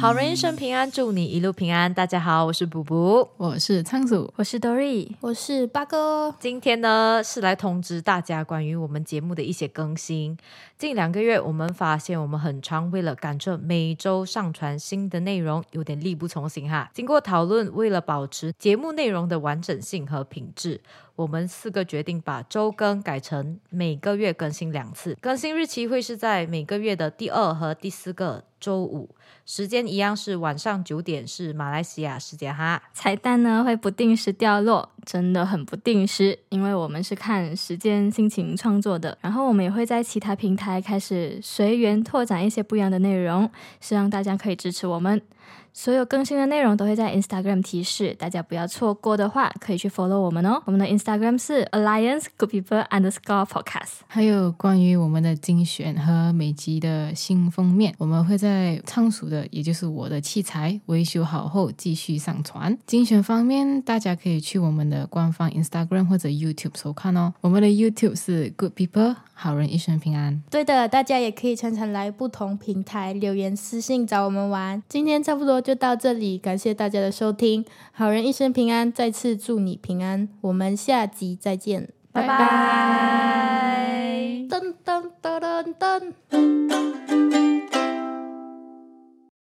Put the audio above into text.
好人一生平安，祝你一路平安。大家好，我是卜卜，我是仓鼠，我是 Dory，我是八哥。今天呢是来通知大家关于我们节目的一些更新。近两个月，我们发现我们很常为了赶着每周上传新的内容，有点力不从心哈。经过讨论，为了保持节目内容的完整性和品质。我们四个决定把周更改成每个月更新两次，更新日期会是在每个月的第二和第四个周五，时间一样是晚上九点，是马来西亚时间哈。彩蛋呢会不定时掉落，真的很不定时，因为我们是看时间心情创作的。然后我们也会在其他平台开始随缘拓展一些不一样的内容，希望大家可以支持我们。所有更新的内容都会在 Instagram 提示，大家不要错过的话，可以去 follow 我们哦。我们的 Instagram 是 Alliance Good People Underscore Podcast。还有关于我们的精选和每集的新封面，我们会在仓鼠的，也就是我的器材维修好后继续上传。精选方面，大家可以去我们的官方 Instagram 或者 YouTube 收看哦。我们的 YouTube 是 Good People 好人一生平安。对的，大家也可以常常来不同平台留言私信找我们玩。今天差不多。就到这里，感谢大家的收听，好人一生平安，再次祝你平安，我们下集再见，拜拜。噔噔噔噔噔。